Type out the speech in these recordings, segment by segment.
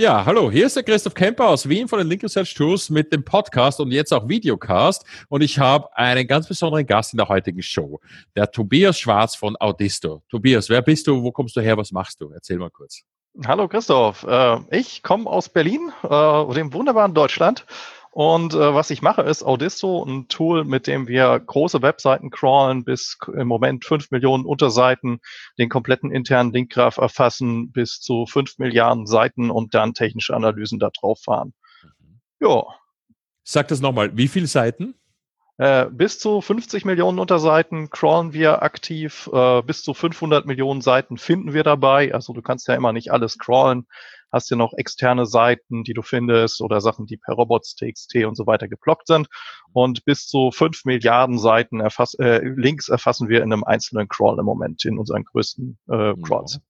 Ja, hallo, hier ist der Christoph Kemper aus Wien von den Link Research Tools mit dem Podcast und jetzt auch Videocast. Und ich habe einen ganz besonderen Gast in der heutigen Show, der Tobias Schwarz von Audisto. Tobias, wer bist du? Wo kommst du her? Was machst du? Erzähl mal kurz. Hallo Christoph, äh, ich komme aus Berlin, äh, dem wunderbaren Deutschland und äh, was ich mache, ist Audisto, ein Tool, mit dem wir große Webseiten crawlen, bis im Moment fünf Millionen Unterseiten, den kompletten internen Linkgraph erfassen, bis zu fünf Milliarden Seiten und dann technische Analysen da drauf fahren. Mhm. Ja. Sag das nochmal, wie viele Seiten? Äh, bis zu 50 Millionen Unterseiten crawlen wir aktiv, äh, bis zu 500 Millionen Seiten finden wir dabei. Also du kannst ja immer nicht alles crawlen hast ja noch externe Seiten, die du findest oder Sachen, die per Robots.txt und so weiter geblockt sind. Und bis zu fünf Milliarden Seiten erfass, äh, Links erfassen wir in einem einzelnen Crawl im Moment, in unseren größten äh, Crawls.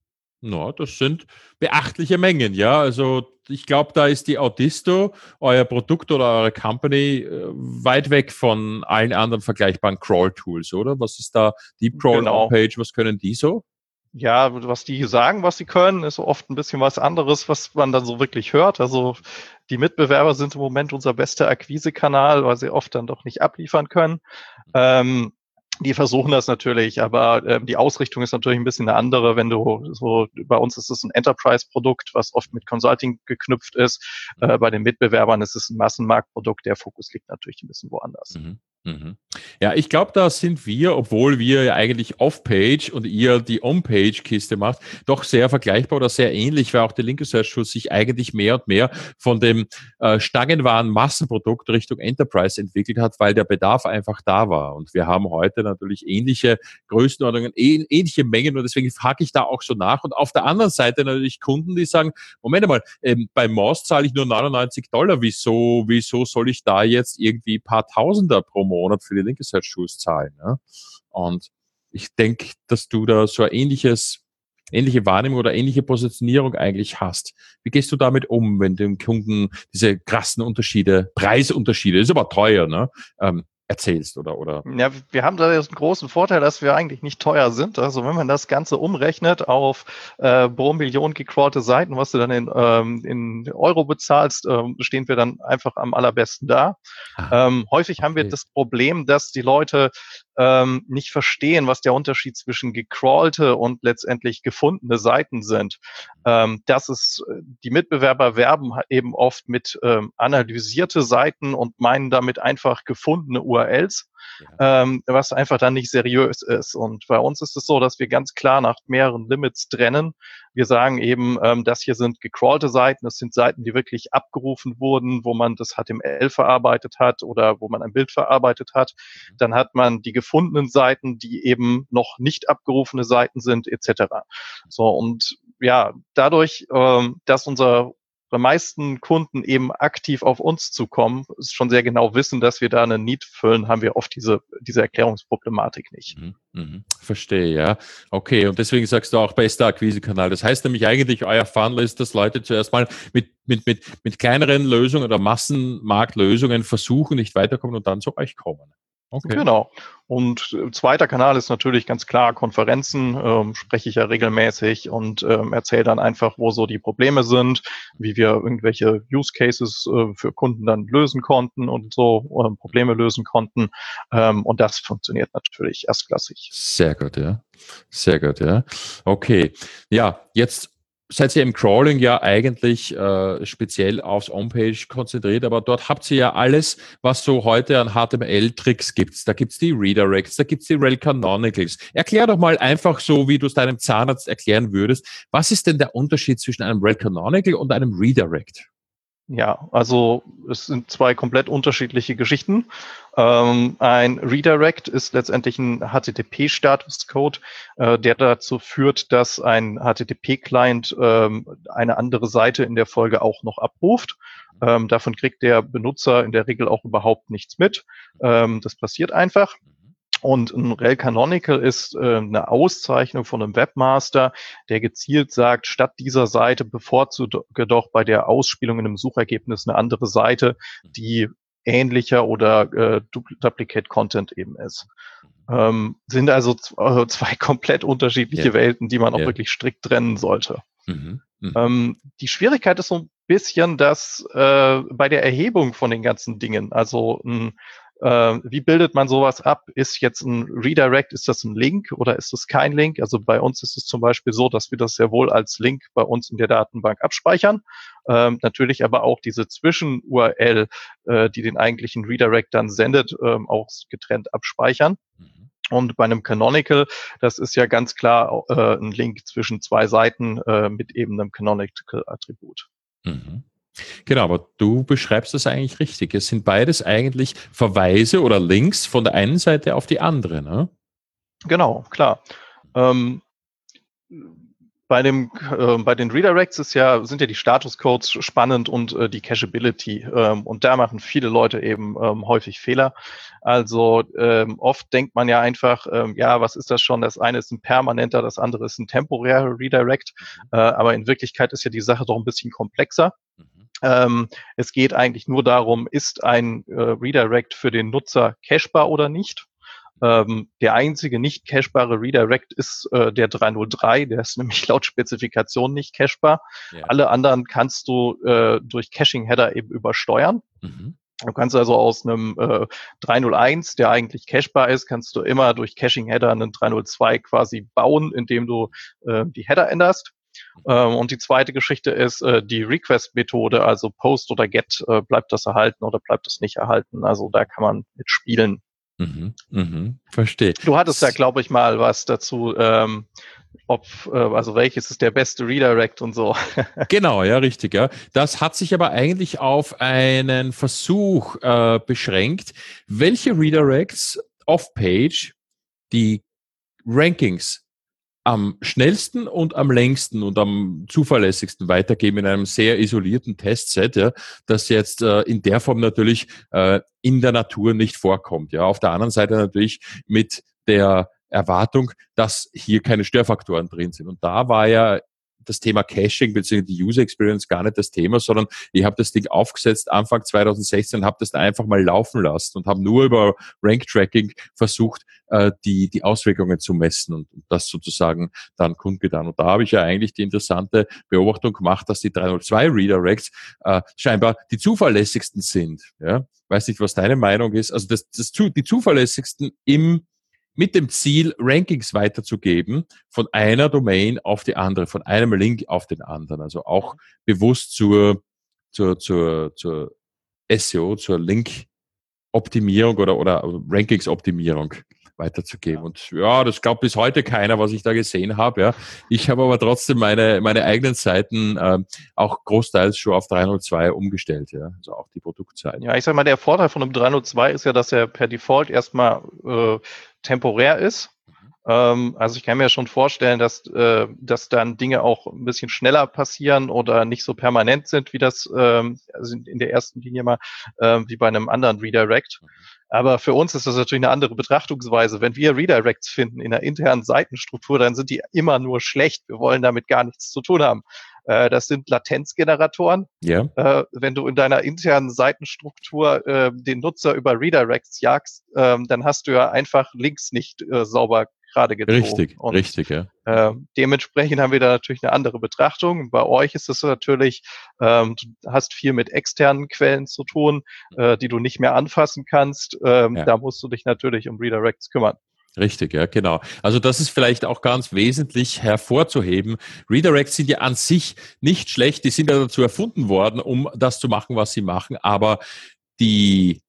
No. no, das sind beachtliche Mengen, ja. Also ich glaube, da ist die Audisto, euer Produkt oder eure Company, äh, weit weg von allen anderen vergleichbaren Crawl-Tools, oder? Was ist da Deep Crawl genau. Homepage? Was können die so? Ja, was die sagen, was sie können, ist oft ein bisschen was anderes, was man dann so wirklich hört. Also die Mitbewerber sind im Moment unser bester Akquisekanal, weil sie oft dann doch nicht abliefern können. Mhm. Ähm, die versuchen das natürlich, aber äh, die Ausrichtung ist natürlich ein bisschen eine andere. Wenn du so, bei uns ist es ein Enterprise-Produkt, was oft mit Consulting geknüpft ist. Mhm. Äh, bei den Mitbewerbern ist es ein Massenmarktprodukt. Der Fokus liegt natürlich ein bisschen woanders. Mhm. Mhm. Ja, ich glaube, da sind wir, obwohl wir ja eigentlich Off-Page und ihr die On-Page-Kiste macht, doch sehr vergleichbar oder sehr ähnlich, weil auch der linke Search Tool sich eigentlich mehr und mehr von dem äh, Stangenwaren-Massenprodukt Richtung Enterprise entwickelt hat, weil der Bedarf einfach da war. Und wir haben heute natürlich ähnliche Größenordnungen, ähnliche Mengen und deswegen frage ich da auch so nach. Und auf der anderen Seite natürlich Kunden, die sagen, Moment mal, ähm, bei Moss zahle ich nur 99 Dollar, wieso, wieso soll ich da jetzt irgendwie paar Tausender pro Monat für die linke Search Tools zahlen. Ja? Und ich denke, dass du da so ein ähnliches, ähnliche Wahrnehmung oder ähnliche Positionierung eigentlich hast. Wie gehst du damit um, wenn dem Kunden diese krassen Unterschiede, Preisunterschiede, ist aber teuer, ne? Ähm, erzählst oder oder? Ja wir haben da jetzt einen großen Vorteil dass wir eigentlich nicht teuer sind. Also wenn man das ganze umrechnet auf äh, pro Million gecrawlte Seiten was du dann in, ähm, in Euro bezahlst ähm, stehen wir dann einfach am allerbesten da. Ah, ähm, häufig haben wir das Problem dass die Leute ähm, nicht verstehen, was der Unterschied zwischen gecrawlte und letztendlich gefundene Seiten sind. Ähm, das ist, äh, die Mitbewerber werben eben oft mit ähm, analysierte Seiten und meinen damit einfach gefundene URLs ja. ähm, was einfach dann nicht seriös ist. Und bei uns ist es so, dass wir ganz klar nach mehreren Limits trennen. Wir sagen eben, ähm, das hier sind gecrawlte Seiten, das sind Seiten, die wirklich abgerufen wurden, wo man das HTML verarbeitet hat oder wo man ein Bild verarbeitet hat. Mhm. Dann hat man die gefundenen Seiten, die eben noch nicht abgerufene Seiten sind, etc. So, und ja, dadurch, ähm, dass unser meisten Kunden eben aktiv auf uns zukommen, schon sehr genau wissen, dass wir da einen Need füllen, haben wir oft diese, diese Erklärungsproblematik nicht. Mhm, mhm. Verstehe, ja. Okay, und deswegen sagst du auch bester Akquisekanal. Das heißt nämlich eigentlich, euer Funnel ist, dass Leute zuerst mal mit, mit, mit, mit kleineren Lösungen oder Massenmarktlösungen versuchen, nicht weiterkommen und dann zu euch kommen. Okay. Genau. Und äh, zweiter Kanal ist natürlich ganz klar Konferenzen, ähm, spreche ich ja regelmäßig und ähm, erzähle dann einfach, wo so die Probleme sind, wie wir irgendwelche Use Cases äh, für Kunden dann lösen konnten und so äh, Probleme lösen konnten. Ähm, und das funktioniert natürlich erstklassig. Sehr gut, ja. Sehr gut, ja. Okay. Ja, jetzt seid ihr im Crawling ja eigentlich äh, speziell aufs On-Page konzentriert, aber dort habt ihr ja alles, was so heute an HTML-Tricks gibt. Da gibt's die Redirects, da gibt's die Rel Canonicals. Erklär doch mal einfach so, wie du es deinem Zahnarzt erklären würdest. Was ist denn der Unterschied zwischen einem Rel Canonical und einem Redirect? Ja, also es sind zwei komplett unterschiedliche Geschichten. Ähm, ein Redirect ist letztendlich ein HTTP-Status-Code, äh, der dazu führt, dass ein HTTP-Client ähm, eine andere Seite in der Folge auch noch abruft. Ähm, davon kriegt der Benutzer in der Regel auch überhaupt nichts mit. Ähm, das passiert einfach. Und ein Rel Canonical ist äh, eine Auszeichnung von einem Webmaster, der gezielt sagt, statt dieser Seite bevorzuge doch bei der Ausspielung in einem Suchergebnis eine andere Seite, die ähnlicher oder äh, Duplicate Content eben ist. Ähm, sind also äh, zwei komplett unterschiedliche yeah. Welten, die man auch yeah. wirklich strikt trennen sollte. Mhm. Mhm. Ähm, die Schwierigkeit ist so ein bisschen, dass äh, bei der Erhebung von den ganzen Dingen, also ein wie bildet man sowas ab? Ist jetzt ein Redirect, ist das ein Link oder ist das kein Link? Also bei uns ist es zum Beispiel so, dass wir das sehr wohl als Link bei uns in der Datenbank abspeichern. Ähm, natürlich aber auch diese Zwischen-URL, äh, die den eigentlichen Redirect dann sendet, ähm, auch getrennt abspeichern. Mhm. Und bei einem Canonical, das ist ja ganz klar äh, ein Link zwischen zwei Seiten äh, mit eben einem Canonical-Attribut. Mhm. Genau, aber du beschreibst das eigentlich richtig. Es sind beides eigentlich Verweise oder Links von der einen Seite auf die andere. Ne? Genau, klar. Ähm, bei, dem, äh, bei den Redirects ist ja, sind ja die Statuscodes spannend und äh, die Cacheability. Ähm, und da machen viele Leute eben ähm, häufig Fehler. Also ähm, oft denkt man ja einfach, ähm, ja, was ist das schon? Das eine ist ein permanenter, das andere ist ein temporärer Redirect. Mhm. Äh, aber in Wirklichkeit ist ja die Sache doch ein bisschen komplexer. Mhm. Ähm, es geht eigentlich nur darum, ist ein äh, Redirect für den Nutzer cachebar oder nicht. Ähm, der einzige nicht cachebare Redirect ist äh, der 303, der ist nämlich laut Spezifikation nicht cachebar. Ja. Alle anderen kannst du äh, durch Caching-Header eben übersteuern. Mhm. Du kannst also aus einem äh, 301, der eigentlich cachebar ist, kannst du immer durch Caching-Header einen 302 quasi bauen, indem du äh, die Header änderst. Ähm, und die zweite Geschichte ist äh, die Request-Methode, also Post oder Get, äh, bleibt das erhalten oder bleibt das nicht erhalten. Also da kann man mit spielen. Mhm, mhm, verstehe. Du hattest ja, glaube ich, mal was dazu, ähm, ob, äh, also welches ist der beste Redirect und so. genau, ja, richtig, ja. Das hat sich aber eigentlich auf einen Versuch äh, beschränkt, welche Redirects off-page die Rankings am schnellsten und am längsten und am zuverlässigsten weitergeben in einem sehr isolierten Testset, ja, das jetzt äh, in der Form natürlich äh, in der Natur nicht vorkommt. Ja, auf der anderen Seite natürlich mit der Erwartung, dass hier keine Störfaktoren drin sind. Und da war ja das Thema Caching bzw. die User Experience gar nicht das Thema, sondern ich habe das Ding aufgesetzt Anfang 2016 und habe das einfach mal laufen lassen und habe nur über Rank Tracking versucht, äh, die, die Auswirkungen zu messen und, und das sozusagen dann kundgetan. Und da habe ich ja eigentlich die interessante Beobachtung gemacht, dass die 302 Redirects äh, scheinbar die zuverlässigsten sind. Ja? Weiß nicht, was deine Meinung ist. Also das, das, die zuverlässigsten im mit dem Ziel, Rankings weiterzugeben von einer Domain auf die andere, von einem Link auf den anderen. Also auch bewusst zur, zur, zur, zur SEO, zur Link-Optimierung oder, oder Rankings-Optimierung weiterzugeben. Und ja, das glaubt bis heute keiner, was ich da gesehen habe. Ja. Ich habe aber trotzdem meine, meine eigenen Seiten äh, auch großteils schon auf 302 umgestellt, ja. Also auch die Produktseiten. Ja, ich sag mal, der Vorteil von einem 302 ist ja, dass er per Default erstmal äh, temporär ist. Ähm, also ich kann mir schon vorstellen, dass, äh, dass dann Dinge auch ein bisschen schneller passieren oder nicht so permanent sind, wie das ähm, also in der ersten Linie mal äh, wie bei einem anderen Redirect. Mhm. Aber für uns ist das natürlich eine andere Betrachtungsweise. Wenn wir Redirects finden in der internen Seitenstruktur, dann sind die immer nur schlecht. Wir wollen damit gar nichts zu tun haben. Äh, das sind Latenzgeneratoren. Ja. Äh, wenn du in deiner internen Seitenstruktur äh, den Nutzer über Redirects jagst, ähm, dann hast du ja einfach Links nicht sauber gerade gezogen. Richtig, und, richtig, ja. Äh, dementsprechend haben wir da natürlich eine andere Betrachtung. Bei euch ist es natürlich, ähm, du hast viel mit externen Quellen zu tun, äh, die du nicht mehr anfassen kannst. Ähm, ja. Da musst du dich natürlich um Redirects kümmern. Richtig, ja, genau. Also das ist vielleicht auch ganz wesentlich hervorzuheben. Redirects sind ja an sich nicht schlecht, die sind ja dazu erfunden worden, um das zu machen, was sie machen, aber die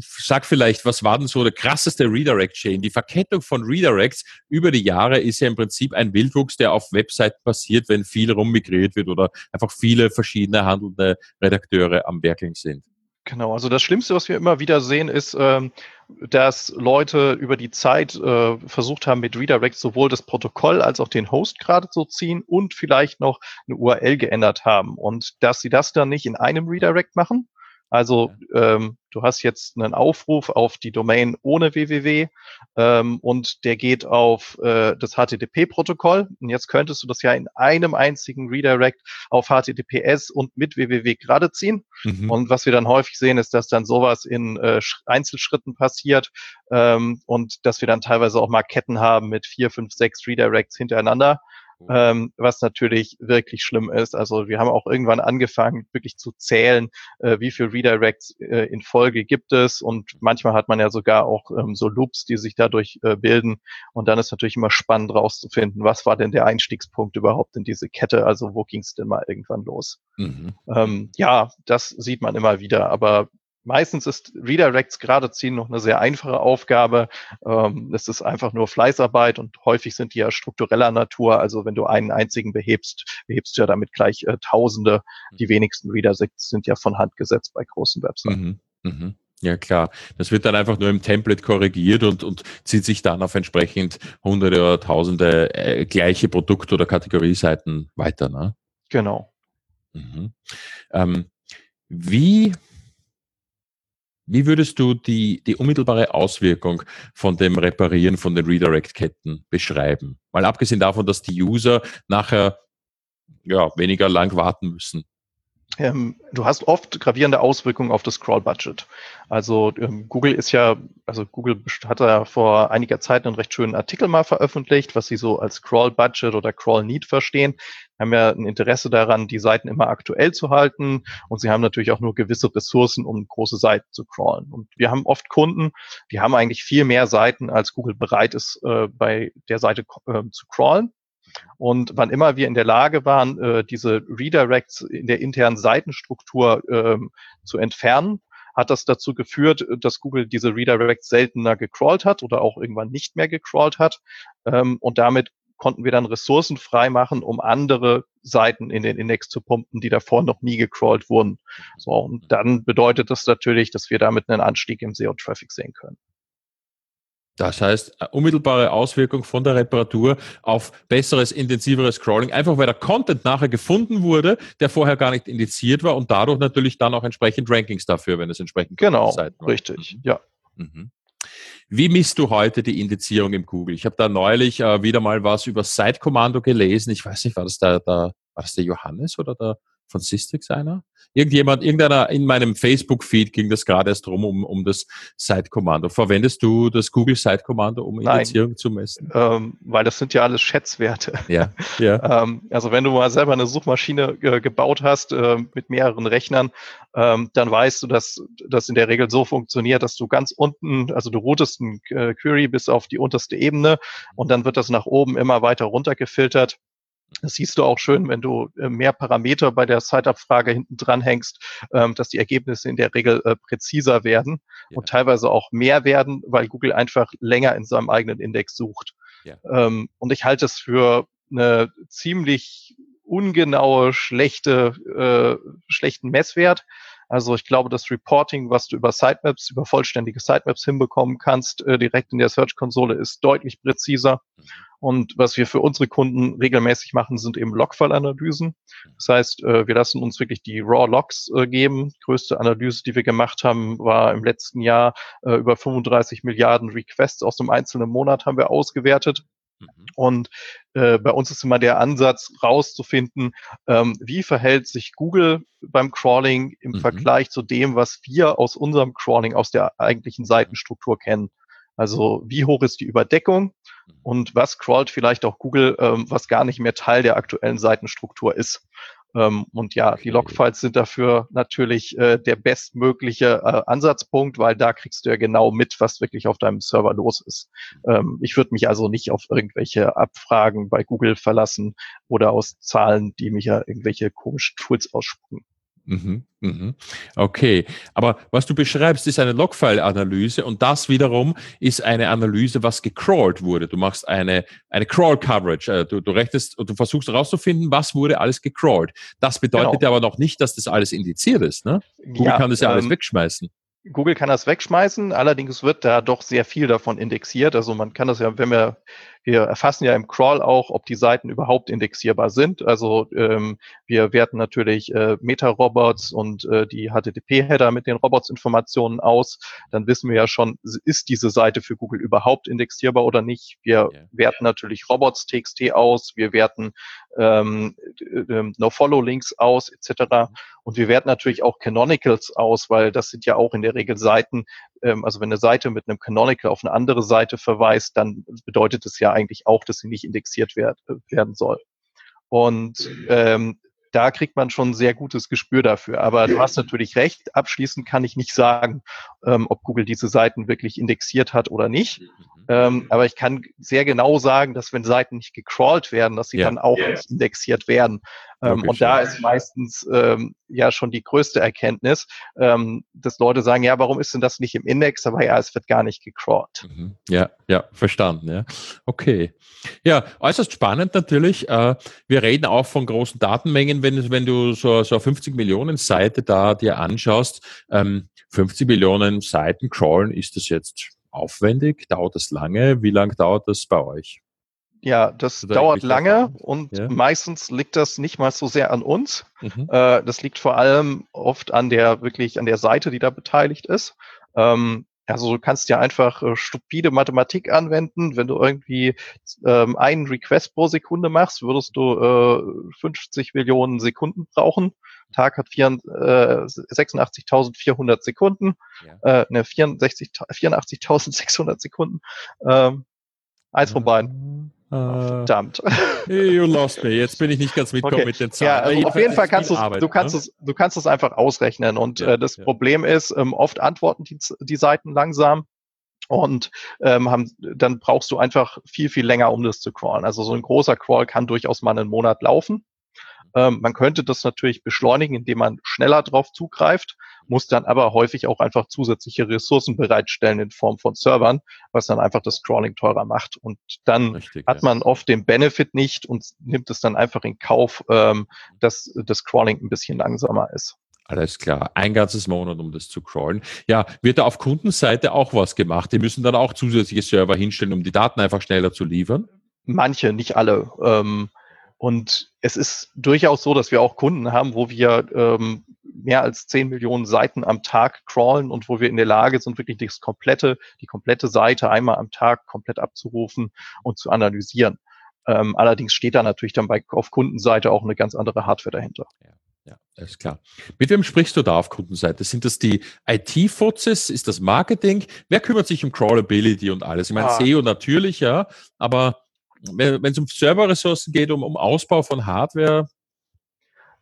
sag vielleicht, was war denn so der krasseste Redirect-Chain? Die Verkettung von Redirects über die Jahre ist ja im Prinzip ein Wildwuchs, der auf Webseiten passiert, wenn viel rummigriert wird oder einfach viele verschiedene handelnde Redakteure am Werkeln sind. Genau, also das Schlimmste, was wir immer wieder sehen, ist, ähm, dass Leute über die Zeit äh, versucht haben, mit Redirect sowohl das Protokoll als auch den Host gerade zu ziehen und vielleicht noch eine URL geändert haben. Und dass sie das dann nicht in einem Redirect machen, also ähm, du hast jetzt einen Aufruf auf die Domain ohne www ähm, und der geht auf äh, das HTTP-Protokoll. Und jetzt könntest du das ja in einem einzigen Redirect auf HTTPS und mit www gerade ziehen. Mhm. Und was wir dann häufig sehen, ist, dass dann sowas in äh, Einzelschritten passiert ähm, und dass wir dann teilweise auch mal Ketten haben mit vier, fünf, sechs Redirects hintereinander. Ähm, was natürlich wirklich schlimm ist. Also wir haben auch irgendwann angefangen, wirklich zu zählen, äh, wie viel Redirects äh, in Folge gibt es und manchmal hat man ja sogar auch ähm, so Loops, die sich dadurch äh, bilden und dann ist natürlich immer spannend rauszufinden, was war denn der Einstiegspunkt überhaupt in diese Kette, also wo ging es denn mal irgendwann los. Mhm. Ähm, ja, das sieht man immer wieder, aber Meistens ist Redirects gerade ziehen noch eine sehr einfache Aufgabe. Ähm, es ist einfach nur Fleißarbeit und häufig sind die ja struktureller Natur. Also wenn du einen einzigen behebst, behebst du ja damit gleich äh, Tausende. Die wenigsten Redirects sind ja von Hand gesetzt bei großen Webseiten. Mhm. Mhm. Ja, klar. Das wird dann einfach nur im Template korrigiert und, und zieht sich dann auf entsprechend hunderte oder tausende äh, gleiche Produkt- oder Kategorieseiten weiter. Ne? Genau. Mhm. Ähm, wie wie würdest du die, die unmittelbare Auswirkung von dem Reparieren von den Redirect-Ketten beschreiben? Mal abgesehen davon, dass die User nachher ja, weniger lang warten müssen. Ähm, du hast oft gravierende Auswirkungen auf das Scroll-Budget. Also ähm, Google ist ja, also Google hat ja vor einiger Zeit einen recht schönen Artikel mal veröffentlicht, was sie so als Scroll-Budget oder Crawl-Need verstehen. Haben ja ein Interesse daran, die Seiten immer aktuell zu halten und sie haben natürlich auch nur gewisse Ressourcen, um große Seiten zu crawlen. Und wir haben oft Kunden, die haben eigentlich viel mehr Seiten, als Google bereit ist, äh, bei der Seite äh, zu crawlen. Und wann immer wir in der Lage waren, äh, diese Redirects in der internen Seitenstruktur ähm, zu entfernen, hat das dazu geführt, dass Google diese Redirects seltener gecrawlt hat oder auch irgendwann nicht mehr gecrawlt hat. Ähm, und damit konnten wir dann Ressourcen freimachen, um andere Seiten in den Index zu pumpen, die davor noch nie gecrawlt wurden. So, und dann bedeutet das natürlich, dass wir damit einen Anstieg im SEO-Traffic sehen können. Das heißt, unmittelbare Auswirkung von der Reparatur auf besseres, intensiveres Scrolling, einfach weil der Content nachher gefunden wurde, der vorher gar nicht indiziert war und dadurch natürlich dann auch entsprechend Rankings dafür, wenn es entsprechend genau richtig, mhm. ja. Mhm. Wie misst du heute die Indizierung im Google? Ich habe da neulich äh, wieder mal was über Site-Kommando gelesen. Ich weiß nicht, war das der, der, war das der Johannes oder der von Systrix einer? Irgendjemand, irgendeiner in meinem Facebook-Feed ging das gerade erst drum, um, um das Site-Kommando. Verwendest du das Google Site-Kommando, um Nein, Indizierung zu messen? Ähm, weil das sind ja alles Schätzwerte. Ja, ja. ähm, also wenn du mal selber eine Suchmaschine äh, gebaut hast äh, mit mehreren Rechnern, ähm, dann weißt du, dass das in der Regel so funktioniert, dass du ganz unten, also du routest ein äh, Query bis auf die unterste Ebene und dann wird das nach oben immer weiter runtergefiltert das siehst du auch schön, wenn du äh, mehr Parameter bei der Site-Abfrage hinten dran hängst, ähm, dass die Ergebnisse in der Regel äh, präziser werden ja. und teilweise auch mehr werden, weil Google einfach länger in seinem eigenen Index sucht. Ja. Ähm, und ich halte es für eine ziemlich ungenaue, schlechte, äh, schlechten Messwert. Also ich glaube, das Reporting, was du über Sitemaps, über vollständige Sitemaps hinbekommen kannst, äh, direkt in der Search-Konsole, ist deutlich präziser. Und was wir für unsere Kunden regelmäßig machen, sind eben Logfile-Analysen. Das heißt, äh, wir lassen uns wirklich die Raw-Logs äh, geben. Die größte Analyse, die wir gemacht haben, war im letzten Jahr äh, über 35 Milliarden Requests aus einem einzelnen Monat haben wir ausgewertet. Mhm. Und äh, bei uns ist immer der Ansatz, rauszufinden, ähm, wie verhält sich Google beim Crawling im mhm. Vergleich zu dem, was wir aus unserem Crawling, aus der eigentlichen Seitenstruktur kennen. Also wie hoch ist die Überdeckung mhm. und was crawlt vielleicht auch Google, ähm, was gar nicht mehr Teil der aktuellen Seitenstruktur ist. Ähm, und ja, die Logfiles sind dafür natürlich äh, der bestmögliche äh, Ansatzpunkt, weil da kriegst du ja genau mit, was wirklich auf deinem Server los ist. Ähm, ich würde mich also nicht auf irgendwelche Abfragen bei Google verlassen oder aus Zahlen, die mich ja irgendwelche komischen Tools ausspucken. Mhm, mhm. Okay, aber was du beschreibst, ist eine Logfile-Analyse und das wiederum ist eine Analyse, was gecrawlt wurde. Du machst eine, eine Crawl-Coverage. Äh, du, du rechnest und du versuchst herauszufinden, was wurde alles gecrawlt. Das bedeutet genau. aber noch nicht, dass das alles indiziert ist. Ne? Google ja, kann das ja ähm, alles wegschmeißen. Google kann das wegschmeißen, allerdings wird da doch sehr viel davon indexiert. Also man kann das ja, wenn wir wir erfassen ja im Crawl auch, ob die Seiten überhaupt indexierbar sind. Also ähm, wir werten natürlich äh, Meta-Robots und äh, die HTTP-Header mit den Robots-Informationen aus. Dann wissen wir ja schon, ist diese Seite für Google überhaupt indexierbar oder nicht. Wir yeah. werten natürlich Robots.txt aus, wir werten ähm, äh, No-Follow-Links aus etc. Mhm. Und wir werten natürlich auch Canonicals aus, weil das sind ja auch in der Regel Seiten, ähm, also wenn eine Seite mit einem Canonical auf eine andere Seite verweist, dann bedeutet es ja eigentlich auch, dass sie nicht indexiert werd, werden soll. Und ähm, da kriegt man schon ein sehr gutes Gespür dafür. Aber du hast natürlich recht, abschließend kann ich nicht sagen, ähm, ob Google diese Seiten wirklich indexiert hat oder nicht. Ähm, aber ich kann sehr genau sagen, dass wenn Seiten nicht gecrawlt werden, dass sie ja. dann auch yeah. nicht indexiert werden. Ähm, und da ist meistens ähm, ja schon die größte Erkenntnis, ähm, dass Leute sagen, ja, warum ist denn das nicht im Index? Aber ja, es wird gar nicht gecrawlt. Mhm. Ja, ja, verstanden. Ja, okay. Ja, äußerst spannend natürlich. Äh, wir reden auch von großen Datenmengen, wenn, wenn du so, so 50 Millionen Seite da dir anschaust. 50 ähm, Millionen Seiten crawlen, ist das jetzt aufwendig? Dauert das lange? Wie lange dauert das bei euch? Ja, das Oder dauert lange und ja. meistens liegt das nicht mal so sehr an uns. Mhm. Äh, das liegt vor allem oft an der wirklich an der Seite, die da beteiligt ist. Ähm, also du kannst ja einfach äh, stupide Mathematik anwenden. Wenn du irgendwie ähm, einen Request pro Sekunde machst, würdest du äh, 50 Millionen Sekunden brauchen. Tag hat äh, 86.400 Sekunden, ja. äh, ne, 84.600 Sekunden. Ähm, eins von beiden. Oh, verdammt. You lost me. Jetzt bin ich nicht ganz mitgekommen okay. mit den Zahlen. Ja, also auf jeden Fall kannst du du kannst ne? es, du kannst es einfach ausrechnen. Und ja, äh, das ja. Problem ist, ähm, oft antworten die, die Seiten langsam. Und ähm, haben, dann brauchst du einfach viel, viel länger, um das zu crawlen. Also so ein großer Crawl kann durchaus mal einen Monat laufen. Ähm, man könnte das natürlich beschleunigen, indem man schneller drauf zugreift, muss dann aber häufig auch einfach zusätzliche Ressourcen bereitstellen in Form von Servern, was dann einfach das Scrolling teurer macht. Und dann Richtig, hat man ja. oft den Benefit nicht und nimmt es dann einfach in Kauf, ähm, dass das Scrolling ein bisschen langsamer ist. Alles klar. Ein ganzes Monat, um das zu crawlen. Ja, wird da auf Kundenseite auch was gemacht? Die müssen dann auch zusätzliche Server hinstellen, um die Daten einfach schneller zu liefern? Manche, nicht alle. Ähm, und es ist durchaus so, dass wir auch Kunden haben, wo wir ähm, mehr als 10 Millionen Seiten am Tag crawlen und wo wir in der Lage sind, wirklich das komplette, die komplette Seite einmal am Tag komplett abzurufen und zu analysieren. Ähm, allerdings steht da natürlich dann bei, auf Kundenseite auch eine ganz andere Hardware dahinter. Ja. Ja, alles klar. Mit wem sprichst du da auf Kundenseite? Sind das die IT-Fuzes? Ist das Marketing? Wer kümmert sich um Crawlability und alles? Ich meine, ah. SEO natürlich, ja, aber wenn es um Serverressourcen geht, um, um Ausbau von Hardware?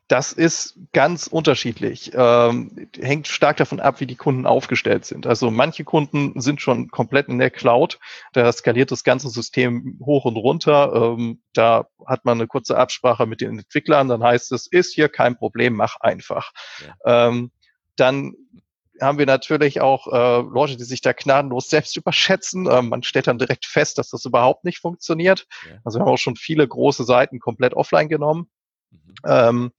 Das ist ganz unterschiedlich. Ähm, hängt stark davon ab, wie die Kunden aufgestellt sind. Also manche Kunden sind schon komplett in der Cloud. Da skaliert das ganze System hoch und runter. Ähm, da hat man eine kurze Absprache mit den Entwicklern. Dann heißt es, ist hier kein Problem, mach einfach. Ja. Ähm, dann haben wir natürlich auch äh, Leute, die sich da gnadenlos selbst überschätzen. Ähm, man stellt dann direkt fest, dass das überhaupt nicht funktioniert. Ja. Also wir haben auch schon viele große Seiten komplett offline genommen. Mhm. Ähm,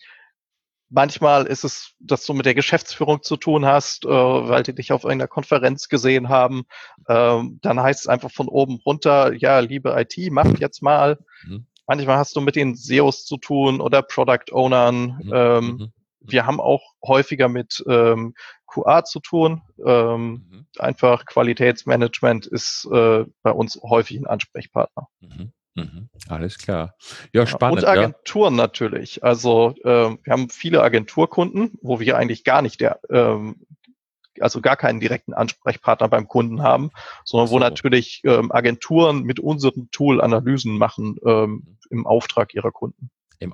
manchmal ist es, dass du mit der Geschäftsführung zu tun hast, äh, weil die dich auf irgendeiner Konferenz gesehen haben. Ähm, dann heißt es einfach von oben runter, ja, liebe IT, macht jetzt mal. Mhm. Manchmal hast du mit den SEOs zu tun oder Product Ownern. Mhm. Ähm, mhm. Wir haben auch häufiger mit ähm, QA zu tun. Ähm, mhm. Einfach Qualitätsmanagement ist äh, bei uns häufig ein Ansprechpartner. Mhm. Mhm. Alles klar. Ja, spannend. Und Agenturen ja. natürlich. Also äh, wir haben viele Agenturkunden, wo wir eigentlich gar nicht der, ähm, also gar keinen direkten Ansprechpartner beim Kunden haben, sondern so. wo natürlich ähm, Agenturen mit unserem Tool Analysen machen ähm, mhm. im Auftrag ihrer Kunden.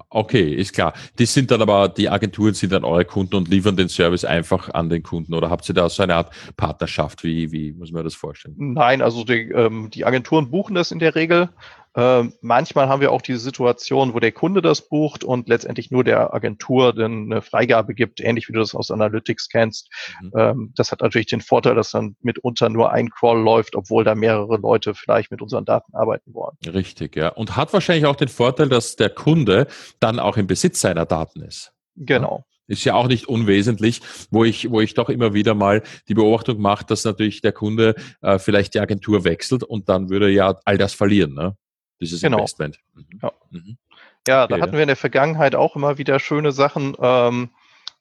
Okay, ist klar. Die sind dann aber, die Agenturen sind dann eure Kunden und liefern den Service einfach an den Kunden oder habt ihr da so eine Art Partnerschaft? Wie, wie muss man das vorstellen? Nein, also die, ähm, die Agenturen buchen das in der Regel. Ähm, manchmal haben wir auch diese Situation, wo der Kunde das bucht und letztendlich nur der Agentur dann eine Freigabe gibt, ähnlich wie du das aus Analytics kennst. Mhm. Ähm, das hat natürlich den Vorteil, dass dann mitunter nur ein Crawl läuft, obwohl da mehrere Leute vielleicht mit unseren Daten arbeiten wollen. Richtig, ja. Und hat wahrscheinlich auch den Vorteil, dass der Kunde dann auch im Besitz seiner Daten ist. Genau. Ist ja auch nicht unwesentlich, wo ich, wo ich doch immer wieder mal die Beobachtung mache, dass natürlich der Kunde äh, vielleicht die Agentur wechselt und dann würde ja all das verlieren. Ne? Dieses genau. Investment. Mhm. Ja, mhm. ja okay, da hatten wir in der Vergangenheit auch immer wieder schöne Sachen, ähm,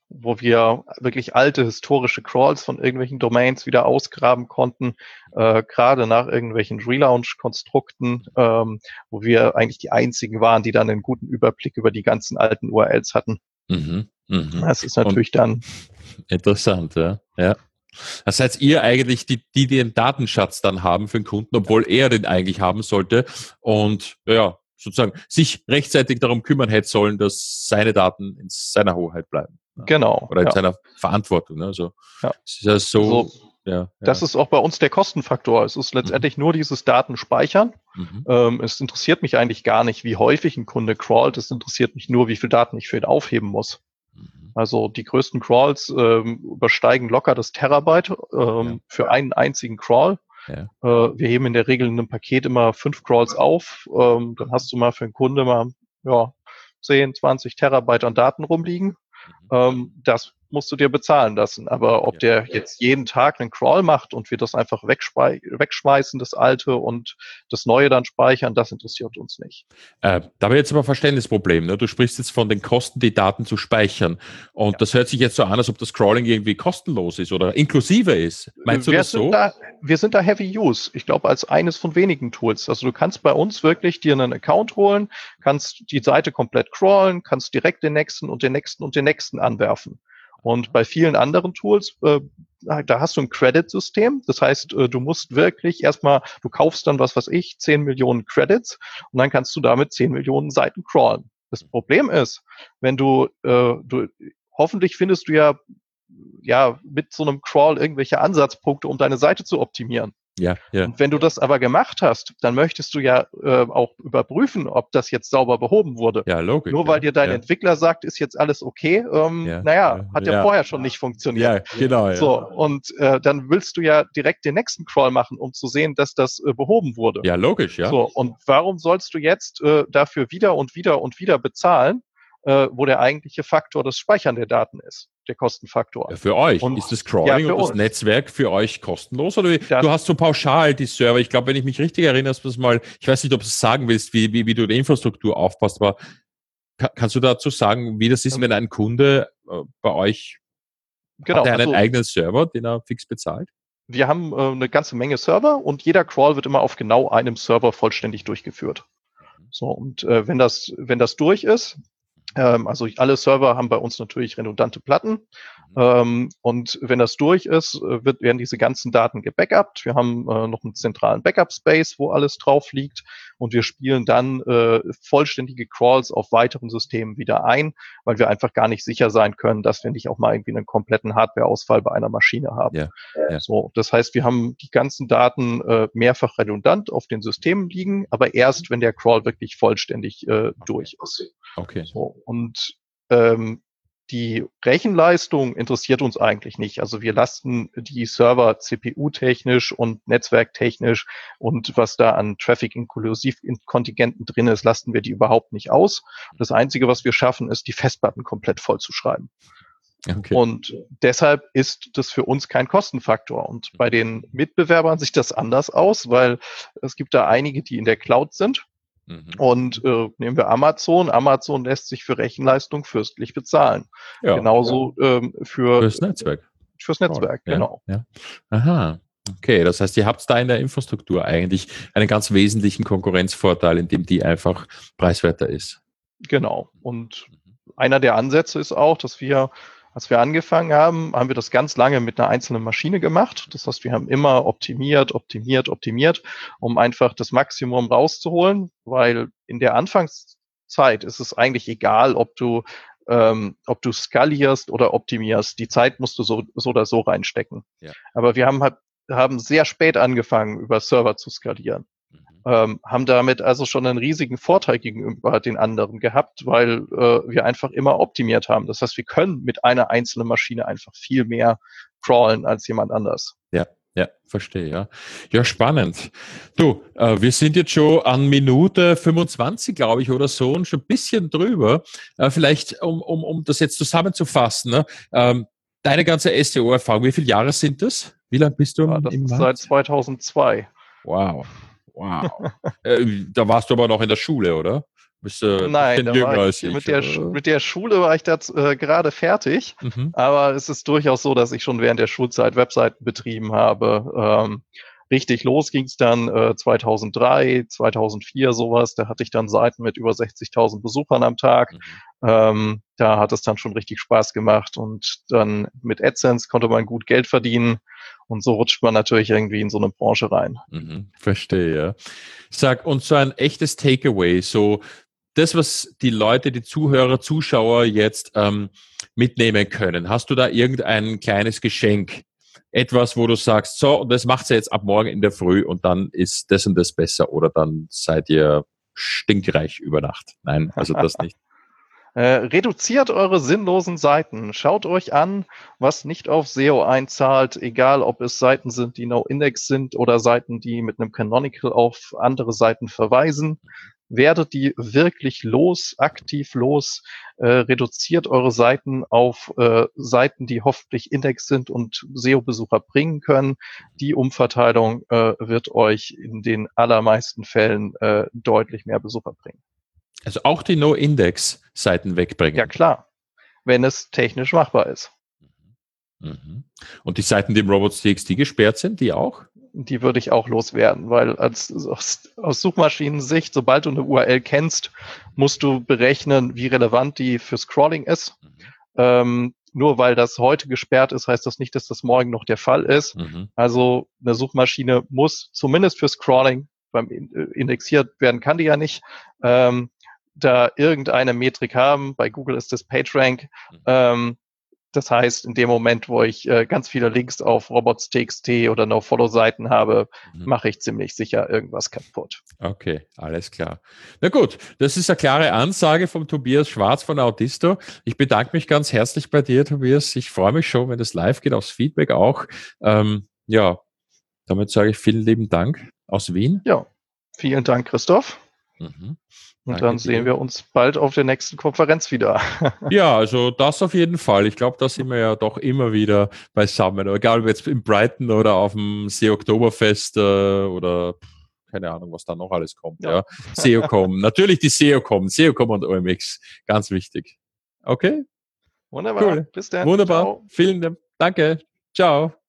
wo wir wirklich alte historische Crawls von irgendwelchen Domains wieder ausgraben konnten, äh, gerade nach irgendwelchen Relaunch-Konstrukten, ähm, wo wir eigentlich die einzigen waren, die dann einen guten Überblick über die ganzen alten URLs hatten. Mhm. Mhm. Das ist natürlich Und dann interessant, ja. ja. Das seid ihr eigentlich die, die den Datenschatz dann haben für den Kunden, obwohl er den eigentlich haben sollte. Und ja, sozusagen sich rechtzeitig darum kümmern hätte sollen, dass seine Daten in seiner Hoheit bleiben. Genau. Oder in ja. seiner Verantwortung. Ne? Also, ja. ist ja so, so ja, das ist auch bei uns der Kostenfaktor. Es ist letztendlich mhm. nur dieses Datenspeichern. Mhm. Ähm, es interessiert mich eigentlich gar nicht, wie häufig ein Kunde crawlt. Es interessiert mich nur, wie viel Daten ich für ihn aufheben muss. Also die größten Crawls ähm, übersteigen locker das Terabyte ähm, für einen einzigen Crawl. Ja. Äh, wir heben in der Regel in einem Paket immer fünf Crawls auf. Ähm, dann hast du mal für einen Kunde mal ja, 10, 20 Terabyte an Daten rumliegen. Mhm. Ähm, das musst du dir bezahlen lassen. Aber ob ja. der jetzt jeden Tag einen Crawl macht und wir das einfach wegschmeißen, das alte und das neue dann speichern, das interessiert uns nicht. Äh, da habe ich jetzt aber ein Verständnisproblem. Ne? Du sprichst jetzt von den Kosten, die Daten zu speichern. Und ja. das hört sich jetzt so an, als ob das Crawling irgendwie kostenlos ist oder inklusive ist. Meinst du wir das so? Da, wir sind da Heavy Use. Ich glaube, als eines von wenigen Tools. Also du kannst bei uns wirklich dir einen Account holen, kannst die Seite komplett crawlen, kannst direkt den nächsten und den nächsten und den nächsten anwerfen. Und bei vielen anderen Tools, äh, da hast du ein Credit-System. Das heißt, äh, du musst wirklich erstmal, du kaufst dann, was weiß ich, 10 Millionen Credits und dann kannst du damit 10 Millionen Seiten crawlen. Das Problem ist, wenn du, äh, du hoffentlich findest du ja, ja mit so einem Crawl irgendwelche Ansatzpunkte, um deine Seite zu optimieren. Ja, ja. Und wenn du das aber gemacht hast, dann möchtest du ja äh, auch überprüfen, ob das jetzt sauber behoben wurde. Ja, logisch. Nur weil ja, dir dein ja. Entwickler sagt, ist jetzt alles okay, ähm, ja, naja, hat ja, vorher schon nicht funktioniert. Ja, genau. Ja. So, und äh, dann willst du ja direkt den nächsten Crawl machen, um zu sehen, dass das äh, behoben wurde. Ja, logisch, ja. So, und warum sollst du jetzt äh, dafür wieder und wieder und wieder bezahlen, äh, wo der eigentliche Faktor das Speichern der Daten ist, der Kostenfaktor. Ja, für euch und, ist das Crawling ja, und das uns. Netzwerk für euch kostenlos oder das, du hast so pauschal die Server. Ich glaube, wenn ich mich richtig erinnere, das mal, ich weiß nicht, ob du es sagen willst, wie, wie, wie du die Infrastruktur aufpasst, aber kannst du dazu sagen, wie das ist, wenn ein Kunde äh, bei euch genau, hat er einen also, eigenen Server, den er fix bezahlt? Wir haben äh, eine ganze Menge Server und jeder Crawl wird immer auf genau einem Server vollständig durchgeführt. Mhm. So, und äh, wenn das, wenn das durch ist, also alle Server haben bei uns natürlich redundante Platten. Mhm. Ähm, und wenn das durch ist, äh, wird, werden diese ganzen Daten gebackupt. Wir haben äh, noch einen zentralen Backup-Space, wo alles drauf liegt. Und wir spielen dann äh, vollständige Crawls auf weiteren Systemen wieder ein, weil wir einfach gar nicht sicher sein können, dass wir nicht auch mal irgendwie einen kompletten Hardware-Ausfall bei einer Maschine haben. Ja, ja. So, das heißt, wir haben die ganzen Daten mehrfach redundant auf den Systemen liegen, aber erst, wenn der Crawl wirklich vollständig durch ist. Okay. So, und ähm, die Rechenleistung interessiert uns eigentlich nicht. Also wir lasten die Server CPU-technisch und netzwerktechnisch und was da an Traffic-Inklusiv-Kontingenten drin ist, lasten wir die überhaupt nicht aus. Das Einzige, was wir schaffen, ist, die Festplatten komplett voll zu schreiben. Okay. Und deshalb ist das für uns kein Kostenfaktor. Und bei den Mitbewerbern sieht das anders aus, weil es gibt da einige, die in der Cloud sind Mhm. Und äh, nehmen wir Amazon. Amazon lässt sich für Rechenleistung fürstlich bezahlen. Ja, Genauso ja. Ähm, für fürs Netzwerk. Fürs Netzwerk, oh, genau. Ja, Aha. Okay, das heißt, ihr habt da in der Infrastruktur eigentlich einen ganz wesentlichen Konkurrenzvorteil, in dem die einfach preiswerter ist. Genau. Und mhm. einer der Ansätze ist auch, dass wir als wir angefangen haben, haben wir das ganz lange mit einer einzelnen Maschine gemacht. Das heißt, wir haben immer optimiert, optimiert, optimiert, um einfach das Maximum rauszuholen, weil in der Anfangszeit ist es eigentlich egal, ob du ähm, ob du skalierst oder optimierst. Die Zeit musst du so, so oder so reinstecken. Ja. Aber wir haben halt, haben sehr spät angefangen, über Server zu skalieren ähm, haben damit also schon einen riesigen Vorteil gegenüber den anderen gehabt, weil äh, wir einfach immer optimiert haben. Das heißt, wir können mit einer einzelnen Maschine einfach viel mehr crawlen als jemand anders. Ja. Ja, verstehe, ja. Ja, spannend. Du, äh, wir sind jetzt schon an Minute 25, glaube ich, oder so und schon ein bisschen drüber. Äh, vielleicht, um, um, um das jetzt zusammenzufassen, ne? ähm, deine ganze SEO-Erfahrung, wie viele Jahre sind das? Wie lange bist du ja, im, im Seit 2002. Wow. Wow. äh, da warst du aber noch in der Schule, oder? Bist, äh, Nein, war ich, mit, der, mit der Schule war ich da äh, gerade fertig, mhm. aber es ist durchaus so, dass ich schon während der Schulzeit Webseiten betrieben habe. Ähm, richtig los ging es dann äh, 2003, 2004 sowas. Da hatte ich dann Seiten mit über 60.000 Besuchern am Tag. Mhm. Ähm, da hat es dann schon richtig Spaß gemacht und dann mit AdSense konnte man gut Geld verdienen und so rutscht man natürlich irgendwie in so eine Branche rein. Mhm, verstehe. Sag, und so ein echtes Takeaway, so das, was die Leute, die Zuhörer, Zuschauer jetzt ähm, mitnehmen können. Hast du da irgendein kleines Geschenk? Etwas, wo du sagst, so, und das macht ihr jetzt ab morgen in der Früh und dann ist das und das besser oder dann seid ihr stinkreich über Nacht. Nein, also das nicht. Äh, reduziert eure sinnlosen Seiten. Schaut euch an, was nicht auf SEO einzahlt, egal ob es Seiten sind, die No-Index sind oder Seiten, die mit einem Canonical auf andere Seiten verweisen werdet die wirklich los, aktiv los, äh, reduziert eure Seiten auf äh, Seiten, die hoffentlich Index sind und SEO-Besucher bringen können. Die Umverteilung äh, wird euch in den allermeisten Fällen äh, deutlich mehr Besucher bringen. Also auch die No-Index-Seiten wegbringen. Ja klar, wenn es technisch machbar ist. Mhm. Und die Seiten, die im Robots.txt gesperrt sind, die auch? Die würde ich auch loswerden, weil als, aus, aus Suchmaschinensicht, sobald du eine URL kennst, musst du berechnen, wie relevant die für Scrolling ist. Mhm. Ähm, nur weil das heute gesperrt ist, heißt das nicht, dass das morgen noch der Fall ist. Mhm. Also eine Suchmaschine muss zumindest für Scrolling, beim äh, indexiert werden kann die ja nicht, ähm, da irgendeine Metrik haben. Bei Google ist das PageRank. Mhm. Ähm, das heißt, in dem Moment, wo ich äh, ganz viele Links auf Robots.txt oder No-Follow-Seiten habe, mhm. mache ich ziemlich sicher irgendwas kaputt. Okay, alles klar. Na gut, das ist eine klare Ansage vom Tobias Schwarz von Audisto. Ich bedanke mich ganz herzlich bei dir, Tobias. Ich freue mich schon, wenn das live geht, aufs Feedback auch. Ähm, ja, damit sage ich vielen lieben Dank aus Wien. Ja, vielen Dank, Christoph. Mhm. Und Danke dann sehen dir. wir uns bald auf der nächsten Konferenz wieder. ja, also das auf jeden Fall. Ich glaube, da sind wir ja doch immer wieder beisammen. Egal ob jetzt in Brighton oder auf dem See Oktoberfest äh, oder keine Ahnung, was da noch alles kommt. Ja. ja. SEOcom. Natürlich die SEOcom. SEOcom und OMX. Ganz wichtig. Okay? Wunderbar. Cool. Bis dann. Wunderbar. Ciao. Vielen Dank. Danke. Ciao.